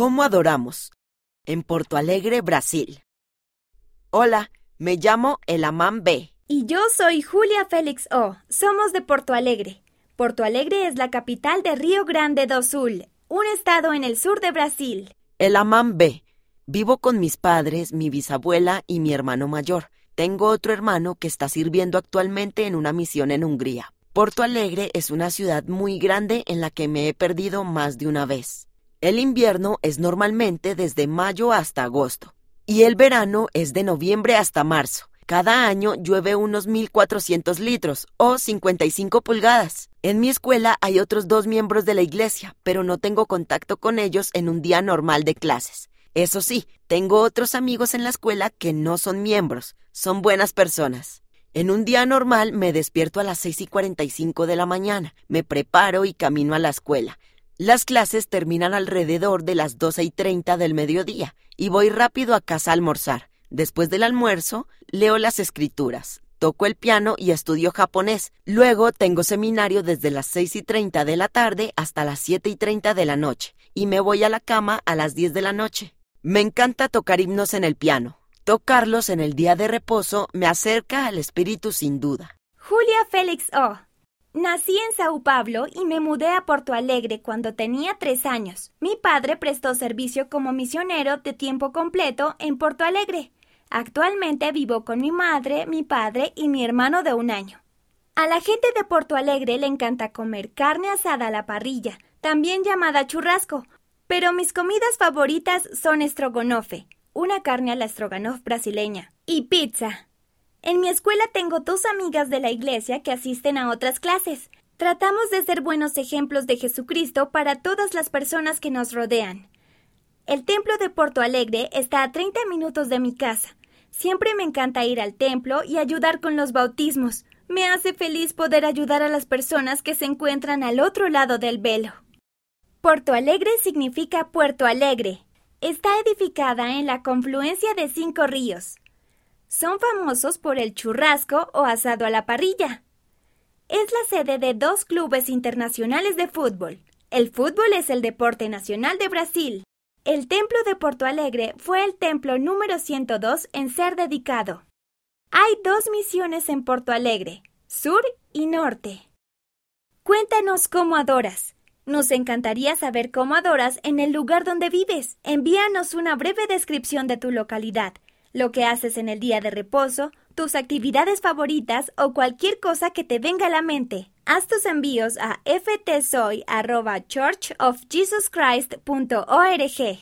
¿Cómo adoramos? En Porto Alegre, Brasil. Hola, me llamo Elamán B. Y yo soy Julia Félix O. Somos de Porto Alegre. Porto Alegre es la capital de Río Grande do Sul, un estado en el sur de Brasil. Elamán B. Vivo con mis padres, mi bisabuela y mi hermano mayor. Tengo otro hermano que está sirviendo actualmente en una misión en Hungría. Porto Alegre es una ciudad muy grande en la que me he perdido más de una vez. El invierno es normalmente desde mayo hasta agosto y el verano es de noviembre hasta marzo. Cada año llueve unos 1.400 litros o 55 pulgadas. En mi escuela hay otros dos miembros de la iglesia, pero no tengo contacto con ellos en un día normal de clases. Eso sí, tengo otros amigos en la escuela que no son miembros, son buenas personas. En un día normal me despierto a las 6 y 45 de la mañana, me preparo y camino a la escuela. Las clases terminan alrededor de las 12 y 30 del mediodía y voy rápido a casa a almorzar. Después del almuerzo, leo las escrituras, toco el piano y estudio japonés. Luego tengo seminario desde las 6 y 30 de la tarde hasta las 7 y 30 de la noche y me voy a la cama a las 10 de la noche. Me encanta tocar himnos en el piano. Tocarlos en el día de reposo me acerca al espíritu sin duda. Julia Félix O. Nací en Sao Paulo y me mudé a Porto Alegre cuando tenía tres años. Mi padre prestó servicio como misionero de tiempo completo en Porto Alegre. Actualmente vivo con mi madre, mi padre y mi hermano de un año. A la gente de Porto Alegre le encanta comer carne asada a la parrilla, también llamada churrasco, pero mis comidas favoritas son estrogonofe, una carne a la stroganoff brasileña, y pizza. En mi escuela tengo dos amigas de la iglesia que asisten a otras clases. Tratamos de ser buenos ejemplos de Jesucristo para todas las personas que nos rodean. El templo de Porto Alegre está a 30 minutos de mi casa. Siempre me encanta ir al templo y ayudar con los bautismos. Me hace feliz poder ayudar a las personas que se encuentran al otro lado del velo. Porto Alegre significa Puerto Alegre. Está edificada en la confluencia de cinco ríos son famosos por el churrasco o asado a la parrilla. Es la sede de dos clubes internacionales de fútbol. El fútbol es el deporte nacional de Brasil. El templo de Porto Alegre fue el templo número 102 en ser dedicado. Hay dos misiones en Porto Alegre, sur y norte. Cuéntanos cómo adoras. Nos encantaría saber cómo adoras en el lugar donde vives. Envíanos una breve descripción de tu localidad lo que haces en el día de reposo, tus actividades favoritas o cualquier cosa que te venga a la mente. Haz tus envíos a ftsoy.churchofjesuschrist.org.